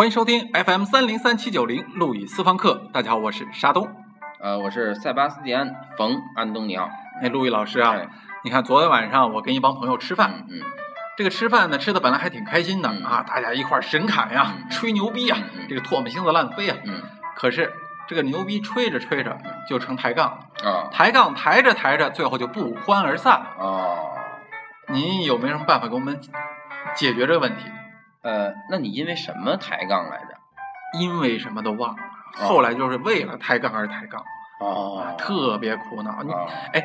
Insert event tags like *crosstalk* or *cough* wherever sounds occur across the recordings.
欢迎收听 FM 三零三七九零路易私房课。大家好，我是沙东。呃，我是塞巴斯蒂安·冯·安东尼奥。哎，路易老师啊，你看昨天晚上我跟一帮朋友吃饭，嗯，这个吃饭呢吃的本来还挺开心的嗯啊，大家一块儿神侃呀，嗯吹牛逼呀，嗯这个唾沫星子乱飞呀。嗯可是这个牛逼吹着吹着就成抬杠了，啊抬杠抬着抬着，最后就不欢而散。哦，您有没有什么办法给我们解决这个问题？呃，那你因为什么抬杠来着？因为什么都忘了，哦后来就是为了抬杠而抬杠，哦啊，特别苦恼。你哦哎，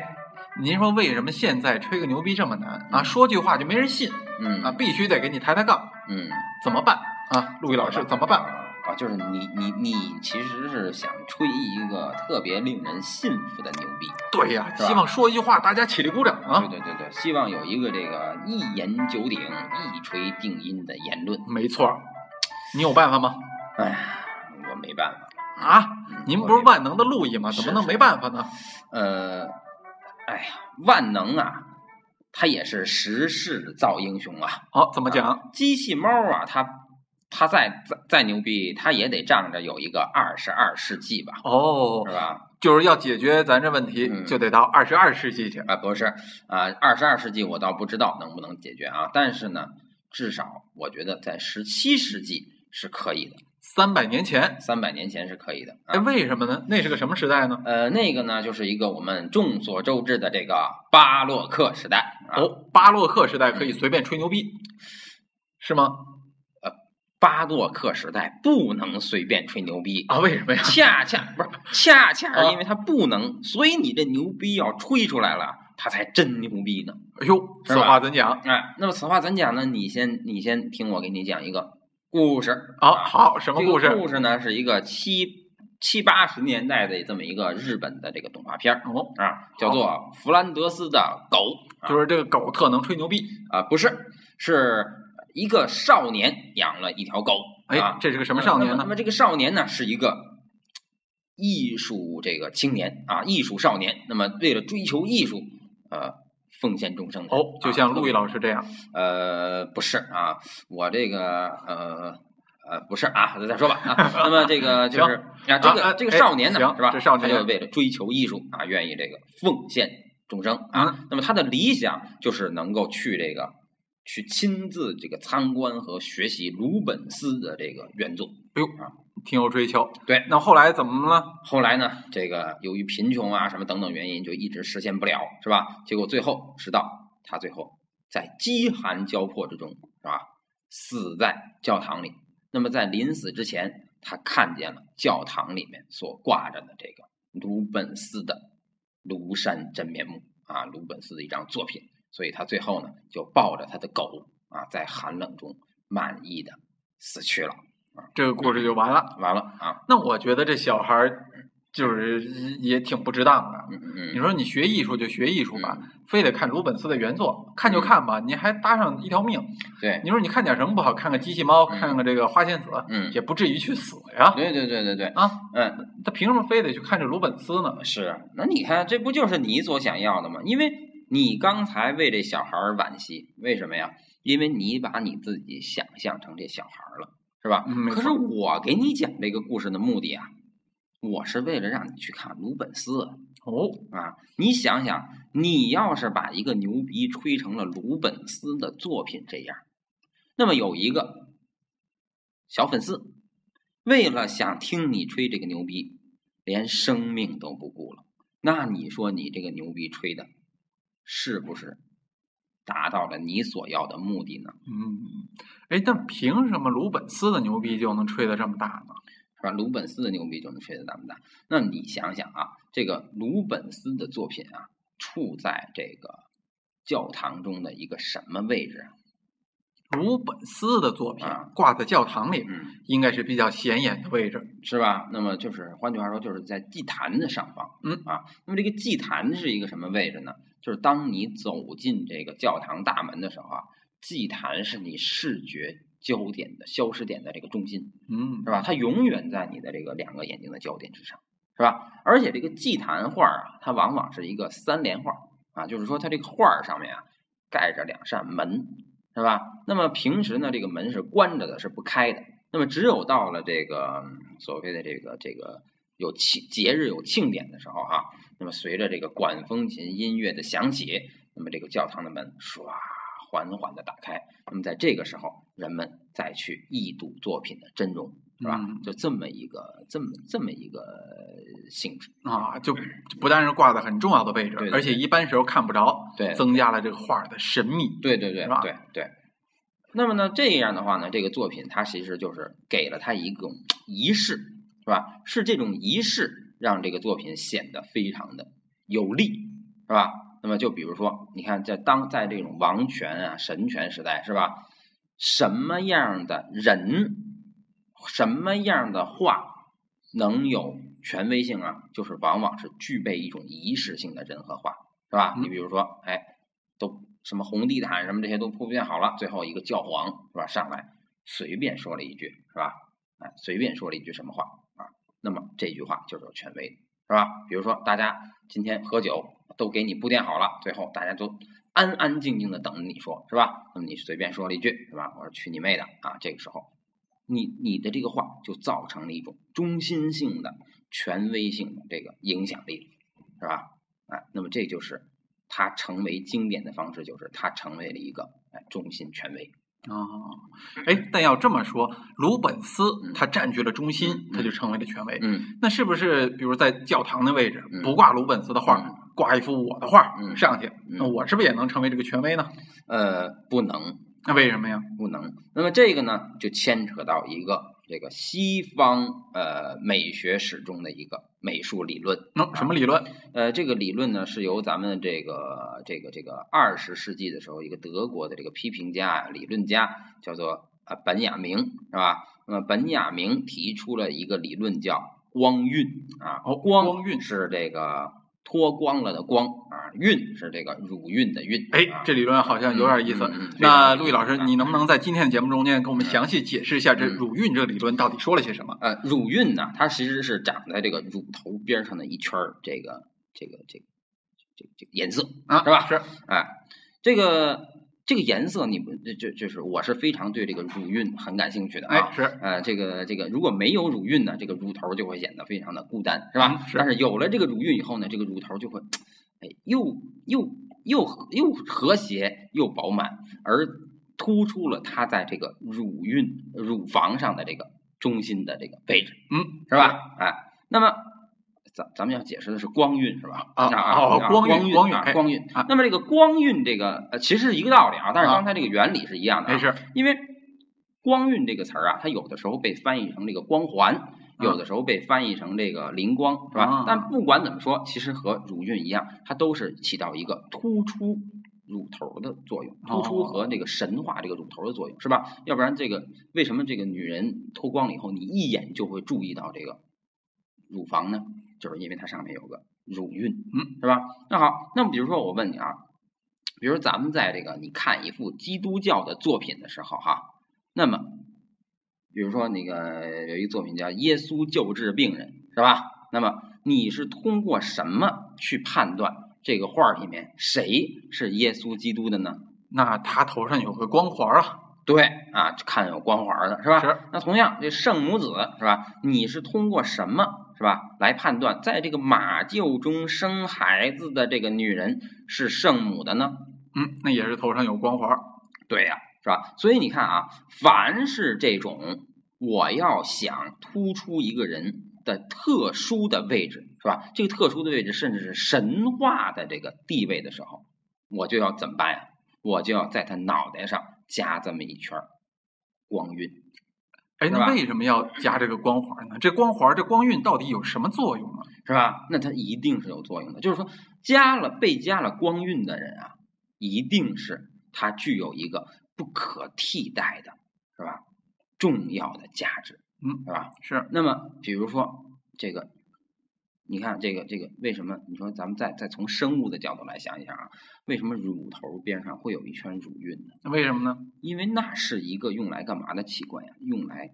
您说为什么现在吹个牛逼这么难啊？说句话就没人信嗯啊，必须得给你抬抬杠，嗯，怎么办啊？陆毅老师怎么办？啊，就是你你你其实是想吹一个特别令人信服的牛逼对呀，希望说一句话，大家起立鼓掌啊！对对对对，希望有一个这个一言九鼎、一锤定音的言论。没错，你有办法吗？哎呀，我没办法。啊，嗯您不是万能的路易吗？怎么能没办法呢？呃，哎呀，万能啊，它也是时势造英雄啊。好，怎么讲？机器猫啊，它它再再再牛逼，他也得仗着有一个二十二世纪吧，哦是，吧？就是要解决咱这问题，嗯就得到二十二世纪去。啊，不是啊，二十二世纪我倒不知道能不能解决啊，但是呢，至少我觉得在十七世纪是可以的，三百年前，三百年前是可以的。哎，啊、为什么呢？那是个什么时代呢？呃，那个呢，就是一个我们众所周知的这个巴洛克时代啊。哦，巴洛克时代可以随便吹牛逼，是吗？巴洛克时代不能随便吹牛逼啊，为什么呀？恰恰不是，恰恰啊是因为他不能，所以你这牛逼要吹出来了，他才真牛逼呢。哎呦，此话怎讲？哎，那么此话怎讲呢？你先，你先听我给你讲一个故事。啊，好，什么故事？这个故事呢是一个七七八十年代的这么一个日本的这个动画片儿哦，啊，叫做《弗兰德斯的狗》啊，就是这个狗特能吹牛逼。啊，不是，是一个少年养了一条狗。哎啊，这是个什么少年呢那么那？么这个少年呢，是一个艺术这个青年啊，艺术少年。那么为了追求艺术，呃，奉献终生的。哦，就像陆毅。老师这样。呃，不是啊，我这个呃。呃，不是啊，再说吧啊。*laughs* 那么这个 *laughs* 就是啊，这个、啊这个哎少年呢，行是吧？这少年他就为了追求艺术啊，愿意这个奉献终生啊。嗯那么他的理想就是能够去这个去亲自这个参观和学习鲁本斯的这个原作。哎呦啊挺有追求。对，那后来怎么了？后来呢，这个由于贫穷啊什么等等原因，就一直实现不了，是吧？结果最后直到他最后在饥寒交迫之中，是吧？死在教堂里。那么在临死之前，他看见了教堂里面所挂着的这个鲁本斯的庐山真面目啊，鲁本斯的一张作品，所以他最后呢就抱着他的狗啊，在寒冷中满意的死去了。啊这个故事就完了。完了啊，那我觉得这小孩儿就是也挺不值当的。嗯嗯你说你学艺术就学艺术吧，嗯非得看鲁本斯的原作，看就看吧，你还搭上一条命。对，你说你看点什么不好？看个机器猫，看看个这个花仙子，嗯，也不至于去死呀。对对对对对，啊，嗯，他凭什么非得去看这鲁本斯呢？是啊，那你看，这不就是你所想要的吗？因为你刚才为这小孩儿惋惜，为什么呀？因为你把你自己想象成这小孩了，是吧？嗯可是我给你讲这个故事的目的啊，我是为了让你去看鲁本斯哦，啊。你想想，你要是把一个牛逼吹成了鲁本斯的作品这样，那么有一个小粉丝，为了想听你吹这个牛逼，连生命都不顾了。那你说你这个牛逼吹的，是不是达到了你所要的目的呢？嗯，哎，那凭什么鲁本斯的牛逼就能吹得这么大呢？是吧？鲁本斯的牛逼就能吹得这么大。那你想想啊，这个鲁本斯的作品啊，处在这个教堂中的一个什么位置啊？鲁本斯的作品啊挂在教堂里，嗯，应该是比较显眼的位置。是吧？那么就是换句话说，就是在祭坛的上方。嗯啊，那么这个祭坛是一个什么位置呢？就是当你走进这个教堂大门的时候啊，祭坛是你视觉焦点的消失点的这个中心，嗯是吧？它永远在你的这个两个眼睛的焦点之上，是吧？而且这个祭坛画啊，它往往是一个三联画啊，就是说它这个画儿上面啊盖着两扇门，是吧？那么平时呢，这个门是关着的，是不开的。那那么只有到了这个所谓的这个这个有庆节日有庆典的时候啊、那么随着这个管风琴音乐的响起，那么这个教堂的门唰缓缓的打开，那么在这个时候，人们再去一睹作品的真容，是吧？嗯就这么一个这么这么一个性质，啊，就就不但是挂在很重要的位置，对对而且一般时候看不着，对增加了这个画的神秘。对对对对对。那么呢，这样的话呢，这个作品它其实就是给了它一种仪式，是吧？是这种仪式让这个作品显得非常的有力，是吧？那么就比如说，你看在当在这种王权啊、神权时代，是吧？什么样的人，什么样的话能有权威性啊？就是往往是具备一种仪式性的人和话，是吧？嗯你比如说，哎，都什么红地毯什么这些都铺垫好了，最后一个教皇是吧上来随便说了一句是吧？哎，随便说了一句什么话啊？那么这句话就是有权威的，是吧？比如说大家今天喝酒都给你铺垫好了，最后大家都安安静静的等着你说，是吧？那么你随便说了一句是吧？我说去你妹的啊！这个时候，你你的这个话就造成了一种中心性的、权威性的这个影响力，是吧？啊，那么这就是它成为经典的方式，就是它成为了一个哎中心权威。啊，哎，但要这么说，鲁本斯嗯他占据了中心，嗯他就成为了权威。嗯那是不是，比如在教堂的位置嗯不挂鲁本斯的画嗯，挂一幅我的画嗯上去，嗯那我是不是也能成为这个权威呢？呃，不能那为什么呀？不能。那么这个呢，就牵扯到一个这个西方呃美学史中的一个美术理论。那、什么理论？呃，这个理论呢是由咱们这个这个这个二十世纪的时候，一个德国的这个批评家啊、理论家叫做啊本雅明，是吧？那么本雅明提出了一个理论叫光晕啊，哦光光晕是这个脱光了的光啊，孕是这个乳晕的孕。哎啊，这理论好像有点意思。那陆毅老师，啊你能不能在今天的节目中间给我们嗯详细解释一下这嗯乳晕这个理论到底说了些什么？呃，乳晕呢，它其实是长在这个乳头边上的一圈儿，这个这个这个这个这个颜色。啊，是吧是，哎，这个这个颜色你们就就就是我是非常对这个乳晕很感兴趣的啊。哎，是，呃，这个这个如果没有乳晕呢，这个乳头就会显得非常的孤单，是吧？嗯是但是有了这个乳晕以后呢，这个乳头就会，哎，又又又又和谐又饱满，而突出了它在这个乳晕乳房上的这个中心的这个位置，嗯，是吧？哎，那么咱咱们要解释的是光晕，是吧？啊光晕光晕光晕啊。那么这个光晕这个呃其实是一个道理啊，但是啊刚才这个原理是一样的因为光晕这个词儿啊，它有的时候被翻译成这个光环，有的时候被翻译成这个灵光，是吧？啊但不管怎么说，其实和乳晕一样，它都是起到一个突出乳头的作用，突出哦和这个神话这个乳头的作用，是吧？要不然这个为什么这个女人脱光了以后，你一眼就会注意到这个乳房呢？就是因为它上面有个乳晕，嗯，是吧？那好，那么比如说我问你啊，比如咱们在这个你看一幅基督教的作品的时候，哈，那么比如说那个有一个作品叫《耶稣救治病人》，是吧？那么你是通过什么去判断这个画儿里面谁是耶稣基督的呢？那他头上有个光环啊，对啊，看有光环的是吧？是。那同样，这圣母子是吧？你是通过什么是吧来判断，在这个马厩中生孩子的这个女人是圣母的呢？嗯，那也是头上有光环。对呀、是吧？所以你看啊，凡是这种我要想突出一个人的特殊的位置，是吧？这个特殊的位置，甚至是神话的这个地位的时候，我就要怎么办呀？我就要在他脑袋上加这么一圈儿光晕。哎，那为什么要加这个光环呢？这光环，这光晕到底有什么作用呢？是吧？那它一定是有作用的。就是说，加了被加了光晕的人啊，一定是他具有一个不可替代的，是吧？重要的价值，嗯，是吧？是，那么，比如说这个，你看这个这个，为什么？你说咱们再再从生物的角度来想一想啊，为什么乳头边上会有一圈乳晕呢？那为什么呢？因为那是一个用来干嘛的器官呀？用来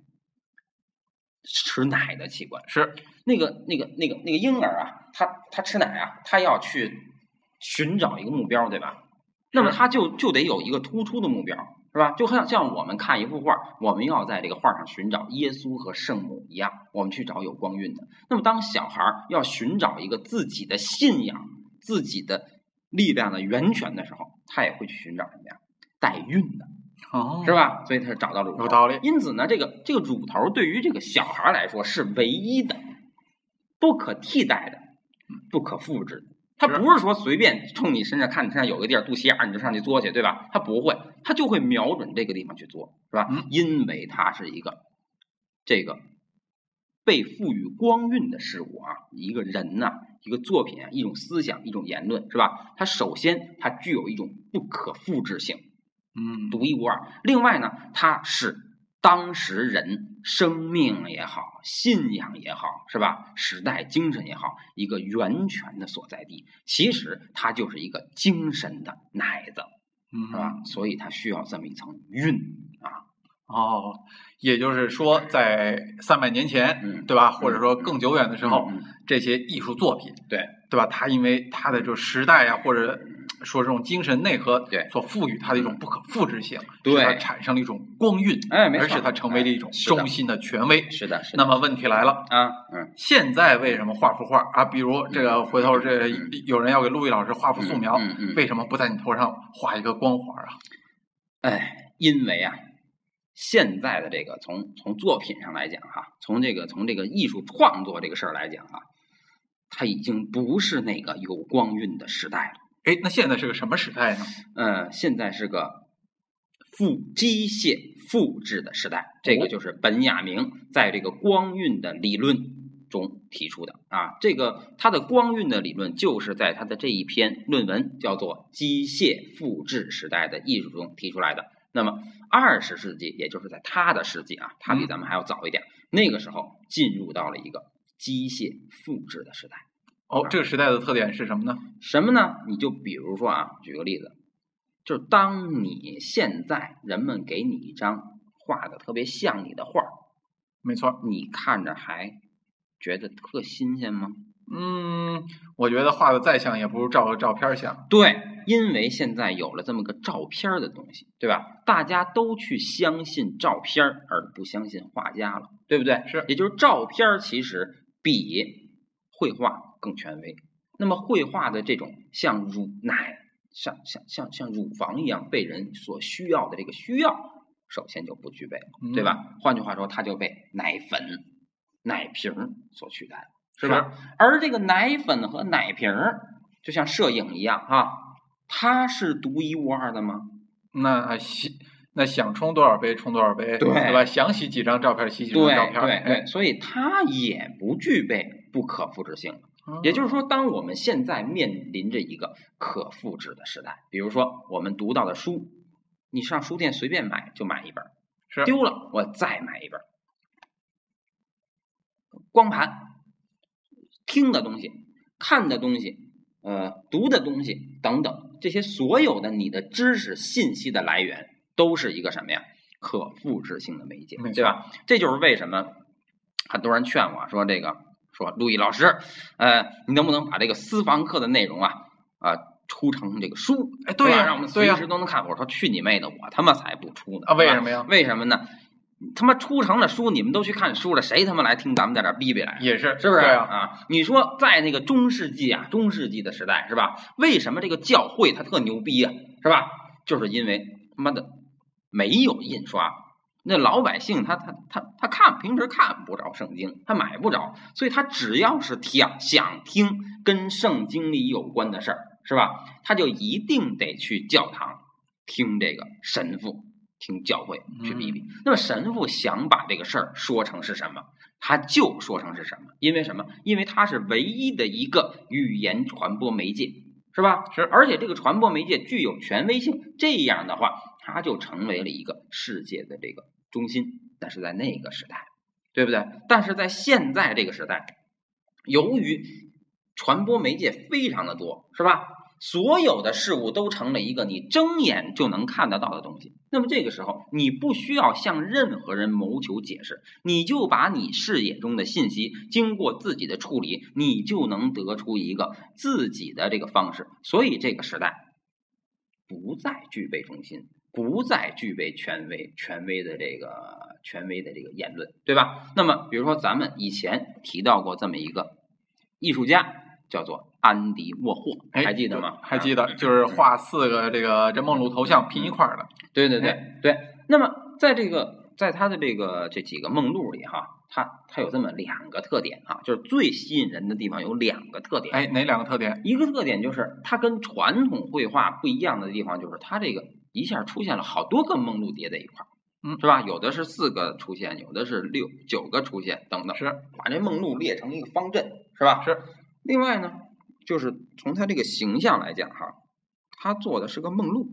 吃奶的器官。是，那个那个那个那个婴儿啊，他他吃奶啊，他要去寻找一个目标，对吧？那么他就就得有一个突出的目标，是吧？就像像我们看一幅画，我们要在这个画上寻找耶稣和圣母一样，我们去找有光晕的。那么，当小孩儿要寻找一个自己的信仰、自己的力量的源泉的时候，他也会去寻找什么呀？带晕的，哦是吧？所以他找到了乳头。有道理因此呢，这个这个乳头对于这个小孩来说是唯一的、不可替代的、不可复制的。他不是说随便冲你身上看你身上有个地儿肚脐眼儿你就上去作去，对吧？他不会，他就会瞄准这个地方去作，是吧？嗯因为它是一个这个被赋予光晕的事物啊，一个人呐、一个作品啊，一种思想，一种言论，是吧？它首先它具有一种不可复制性，嗯，独一无二。另外呢，它是当时人生命也好，信仰也好，是吧？时代精神也好，一个源泉的所在地。其实它就是一个精神的奶子，嗯是吧？所以它需要这么一层韵啊。哦，也就是说，在三百年前，嗯对吧？或者说更久远的时候，这些艺术作品，对对吧？它因为它的这个时代呀、或者说这种精神内核，对所赋予它的一种不可复制性，对使它产生了一种光晕，哎没错而使它成为了一种中心的权威。是的，是的。那么问题来了，啊，嗯现在为什么画幅画啊？比如这个回头这嗯有人要给陆毅老师画幅素描，为什么不在你头上画一个光环啊？哎，因为啊，现在的这个从从作品上来讲哈、从这个从这个艺术创作这个事儿来讲啊，它已经不是那个有光晕的时代了。哎，那现在是个什么时代呢？嗯，现在是个复机械复制的时代，这个哦就是本雅明在这个光晕的理论中提出的啊。这个他的光晕的理论就是在他的这一篇论文叫做《机械复制时代的艺术》中提出来的。那么二十世纪，也就是在他的世纪啊，他比嗯咱们还要早一点，那个时候进入到了一个机械复制的时代。哦，这个时代的特点是什么呢？什么呢？你就比如说啊，举个例子，就是当你现在人们给你一张画的特别像你的画儿，没错，你看着还觉得特新鲜吗？嗯，我觉得画的再像也不如照个照片像。对，因为现在有了这么个照片儿的东西，对吧？大家都去相信照片儿，而不相信画家了，对不对？是也就是照片儿其实比绘画更权威。那么绘画的这种像乳奶、像像像像乳房一样被人所需要的这个需要，首先就不具备了，对吧？换句话说，它就被奶粉、奶瓶所取代了，是吧？而这个奶粉和奶瓶儿，就像摄影一样哈、它是独一无二的吗？那想那想冲多少杯冲多少杯，对吧？想洗几张照片洗几张照片，对，所以它也不具备不可复制性。也就是说，当我们现在面临着一个可复制的时代，比如说我们读到的书，你上书店随便买就买一本，是丢了我再买一本。光盘、听的东西、看的东西、呃读的东西等等，这些所有的你的知识信息的来源，都是一个什么呀？可复制性的媒介对吧？这就是为什么很多人劝我说这个说陆毅老师，呃，你能不能把这个私房课的内容啊啊、出成这个书？哎对呀是吧让我们随时都能看。我说去你妹的，我他妈才不出呢！啊，为什么呀？为什么呢？他妈出成了书，你们都去看书了，谁他妈来听咱们在这儿逼逼来？也是是不是？啊？你说在那个中世纪啊，中世纪的时代是吧？为什么这个教会它特牛逼呀、是吧？就是因为他妈的没有印刷，那老百姓他他他他看平时看不着圣经，他买不着，所以他只要是想想听跟圣经里有关的事儿，是吧？他就一定得去教堂听这个神父。听教会去逼逼，那么神父想把这个事儿说成是什么，他就说成是什么，因为什么？因为他是唯一的一个语言传播媒介，是吧？是而且这个传播媒介具有权威性，这样的话，它就成为了一个世界的这个中心。但是在那个时代，对不对？但是在现在这个时代，由于传播媒介非常的多，是吧？所有的事物都成了一个你睁眼就能看得到的东西。那么这个时候，你不需要向任何人谋求解释，你就把你视野中的信息经过自己的处理，你就能得出一个自己的这个方式。所以这个时代不再具备中心，不再具备权威、权威的这个权威的这个言论，对吧？那么，比如说咱们以前提到过这么一个艺术家，叫做安迪沃霍，哎还记得吗？还记啊得，就是画四个这个这梦露头像拼一块儿的。对对对哎对。那么在这个在他的这个这几个梦露里哈，他他有这么两个特点啊，就是最吸引人的地方有两个特点。哎，哪两个特点？一个特点就是它跟传统绘画不一样的地方，就是它这个一下出现了好多个梦露叠在一块儿，嗯是吧？有的是四个出现，有的是六九个出现，等等，是把这梦露列成一个方阵，是吧？是。另外呢，就是从他这个形象来讲哈，他做的是个梦露。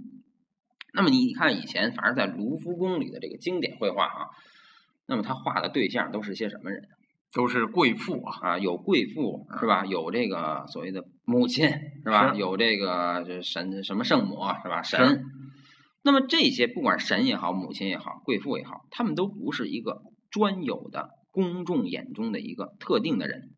那么你看以前，反正在卢浮宫里的这个经典绘画啊，那么他画的对象都是些什么人？都是贵妇啊。啊，有贵妇是吧？有这个所谓的母亲是吧？是有这个这神什么圣母是吧？神。那么这些不管神也好，母亲也好，贵妇也好，他们都不是一个专有的公众眼中的一个特定的人，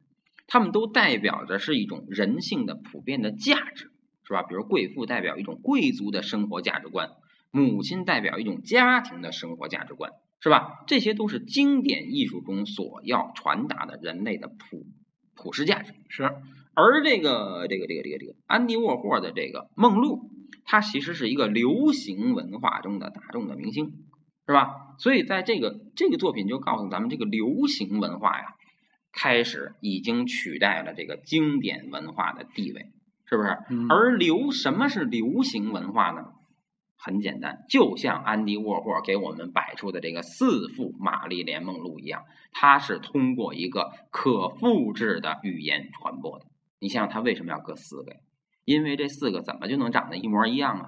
他们都代表着是一种人性的普遍的价值，是吧？比如贵妇代表一种贵族的生活价值观，母亲代表一种家庭的生活价值观，是吧？这些都是经典艺术中所要传达的人类的普普世价值。是而这个这个这个这个这个安迪沃霍的这个梦露，它其实是一个流行文化中的大众的明星，是吧？所以在这个这个作品就告诉咱们，这个流行文化呀，开始已经取代了这个经典文化的地位，是不是？嗯而流什么是流行文化呢？很简单，就像安迪沃霍给我们摆出的这个四幅玛丽莲梦露一样，它是通过一个可复制的语言传播的。你想想，它为什么要搁四个呀？因为这四个怎么就能长得一模一样啊？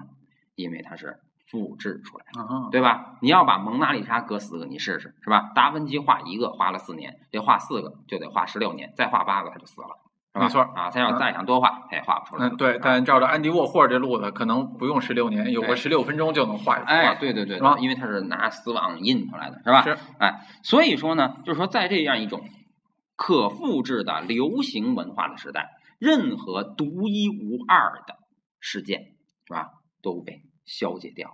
因为它是复制出来的。啊，对吧？你要把蒙娜丽莎搁四个，你试试，是吧？达芬奇画一个花了四年，这画四个就得画十六年，再画八个他就死了？没错啊，他要再想多画，他也画不出来。嗯，对，但照着安迪沃霍这路子，可能不用十六年，有个对十六分钟就能画出来哎，对对对，因为他是拿丝网印出来的，是吧？是，哎，所以说呢，就是说在这样一种可复制的流行文化的时代，任何独一无二的事件，是吧，都被消解掉，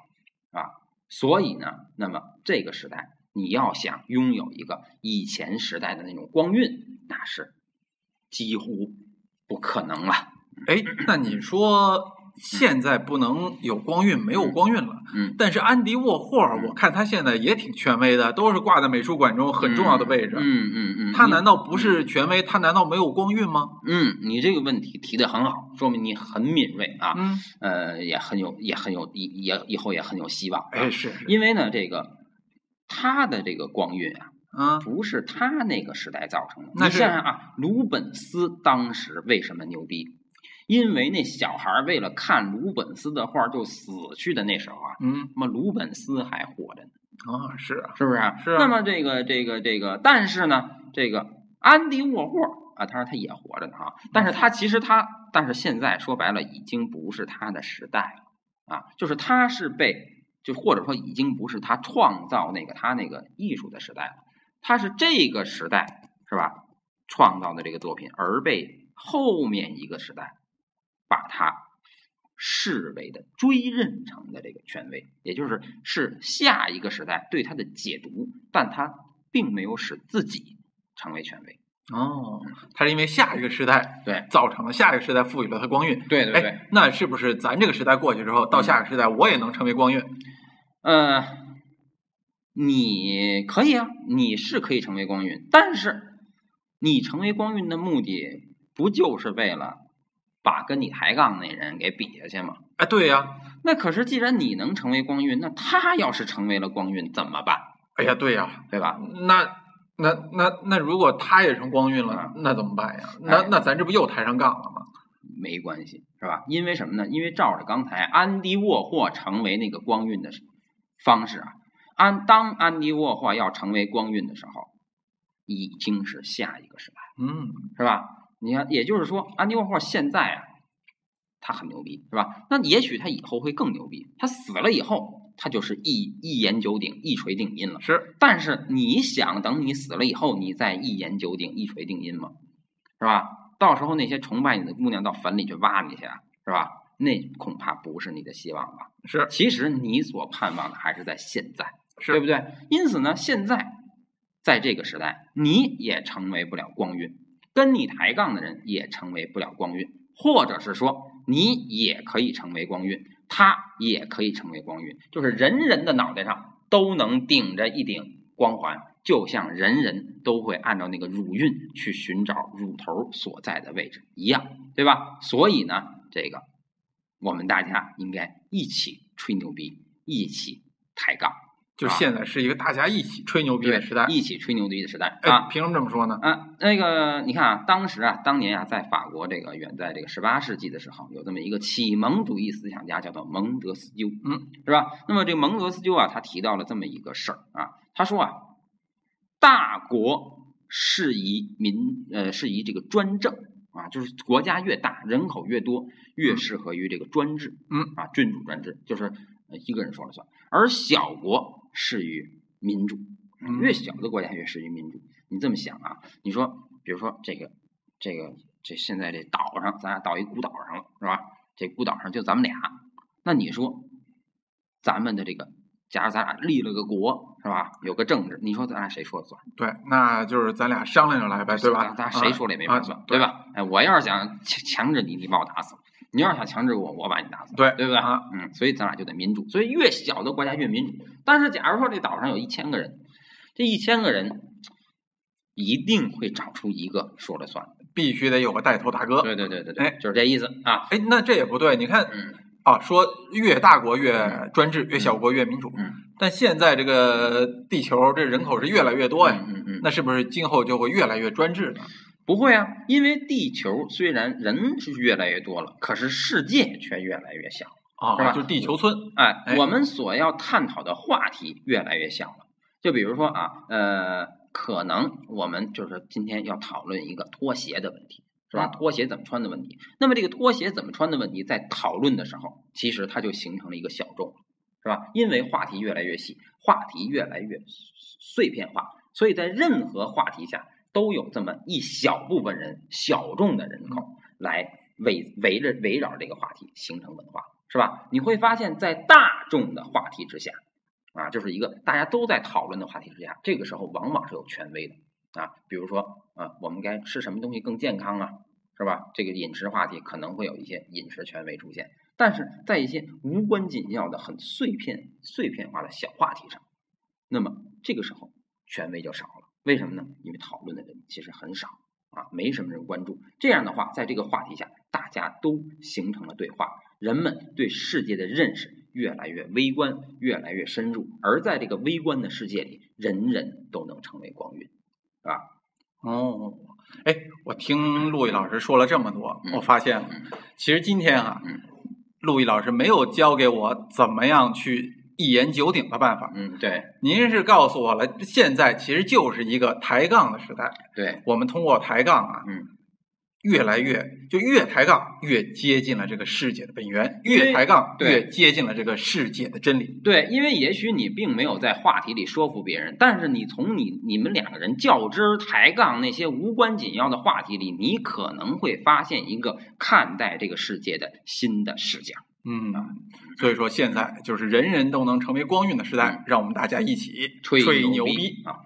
是吧？所以呢，那么这个时代，你要想拥有一个以前时代的那种光晕，那是几乎不可能了。哎，那你说现在不能有光晕，没有光晕了。嗯，但是安迪沃霍尔，我看他现在也挺权威的，都是挂在美术馆中很重要的位置。嗯嗯嗯，他难道不是权威？他难道没有光晕吗？嗯，你这个问题提的很好，说明你很敏锐啊，嗯，呃，也很有，也很有，也也以后也很有希望。哎，是，因为呢，这个他的这个光晕啊，啊，不是他那个时代造成的。你想想啊，鲁本斯当时为什么牛逼？因为那小孩儿为了看鲁本斯的画就死去的那时候啊，嗯那么鲁本斯还活着呢。啊，是啊，是不是啊？是啊那么这个这个这个，但是呢，这个安迪沃霍啊，他说他也活着呢啊，但是他其实他，但是现在说白了，已经不是他的时代了啊，就是他是被，就或者说已经不是他创造那个他那个艺术的时代了，他是这个时代是吧创造的这个作品，而被后面一个时代把它视为的追认成的这个权威，也就是是下一个时代对它的解读，但它并没有使自己成为权威。哦，他是因为下一个时代对造成了下一个时代赋予了他光晕。对对对，哎，那是不是咱这个时代过去之后，到下个时代我也能成为光晕？呃，你可以啊，你是可以成为光晕，但是你成为光晕的目的不就是为了把跟你抬杠那人给比下去吗？哎，对呀，那可是既然你能成为光晕，那他要是成为了光晕怎么办？哎呀，对呀，对吧？那那那那如果他也成光晕了啊，那怎么办呀？那哎那咱这不又抬上杠了吗？没关系，是吧？因为什么呢？因为照着刚才安迪沃霍成为那个光晕的方式啊，安当安迪沃霍要成为光晕的时候，已经是下一个时代，嗯，是吧？你看，也就是说，安迪沃霍现在啊，他很牛逼，是吧？那也许他以后会更牛逼。他死了以后，他就是一一言九鼎、一锤定音了。是，但是你想等你死了以后，你再一言九鼎、一锤定音吗？是吧？到时候那些崇拜你的姑娘到坟里去挖你去啊，是吧？那恐怕不是你的希望吧？是其实你所盼望的还是在现在，是对不对？因此呢，现在在这个时代，你也成为不了光晕，跟你抬杠的人也成为不了光晕，或者是说你也可以成为光晕，他也可以成为光晕，就是人人的脑袋上都能顶着一顶光环，就像人人都会按照那个乳晕去寻找乳头所在的位置一样，对吧？所以呢，这个我们大家应该一起吹牛逼，一起抬杠，就啊现在是一个大家一起吹牛逼的时代。一起吹牛逼的时代哎啊，。凭什么这么说呢？啊，那个你看啊，当时啊，当年啊，在法国这个远在这个十八世纪的时候，有这么一个启蒙主义思想家，叫做蒙德斯鸠，嗯，是吧？那么这个蒙德斯鸠啊，他提到了这么一个事儿啊，他说啊，大国适宜民呃适宜这个专政啊，就是国家越大，人口越多，越适合于这个专制，嗯啊，君主专制，就是呃一个人说了算，而小国适于民主，嗯越小的国家越适于民主。你这么想啊？你说，比如说这个这个这现在这岛上，咱俩到一孤岛上了，是吧？这孤岛上就咱们俩，那你说咱们的这个，假如咱俩立了个国，是吧？有个政治，你说咱俩谁说了算？对，那就是咱俩商量着来呗，对吧？咱俩谁说了也没法啊算，对？吧？哎，我要是想强强制你，你把我打死了；你要是想强制我，我把你打死。对对不对？啊嗯，所以咱俩就得民主。所以越小的国家越民主。但是假如说这岛上有一千个人，这一千个人一定会找出一个说了算。必须得有个带头大哥。对对对对哎对，就是这意思啊。哎，那这也不对。你看嗯啊，说越大国越专制，越小国越民主。嗯但现在这个地球这人口是越来越多呀，嗯嗯嗯，那是不是今后就会越来越专制呢？不会啊，因为地球虽然人是越来越多了，可是世界却越来越小。啊是吧啊，就是地球村。哎，哎我们所要探讨的话题越来越小了。就比如说啊，呃，可能我们就是今天要讨论一个拖鞋的问题，是吧？嗯拖鞋怎么穿的问题。那么这个拖鞋怎么穿的问题，在讨论的时候，其实它就形成了一个小众，是吧？因为话题越来越细，话题越来越碎片化，所以在任何话题下都有这么一小部分人、小众的人口来围围着围绕这个话题形成文化。是吧？你会发现在大众的话题之下，啊，就是一个大家都在讨论的话题之下，这个时候往往是有权威的啊。比如说，啊，我们该吃什么东西更健康啊，是吧？这个饮食话题可能会有一些饮食权威出现，但是在一些无关紧要的、很碎片、碎片化的小话题上，那么这个时候权威就少了。为什么呢？因为讨论的人其实很少啊，没什么人关注。这样的话，在这个话题下，大家都形成了对话。人们对世界的认识越来越微观，越来越深入，而在这个微观的世界里，人人都能成为光晕，是吧？哦，哎，我听陆毅老师说了这么多，嗯我发现了，嗯其实今天啊嗯，陆毅老师没有教给我怎么样去一言九鼎的办法。嗯，对您是告诉我了，现在其实就是一个抬杠的时代。对，我们通过抬杠啊，嗯，越来越就越抬杠越接近了这个世界的本源，越抬杠对越接近了这个世界的真理。对，因为也许你并没有在话题里说服别人，但是你从你你们两个人较真儿抬杠那些无关紧要的话题里，你可能会发现一个看待这个世界的新的视角。嗯，所以说现在就是人人都能成为光晕的时代，让我们大家一起吹牛逼啊！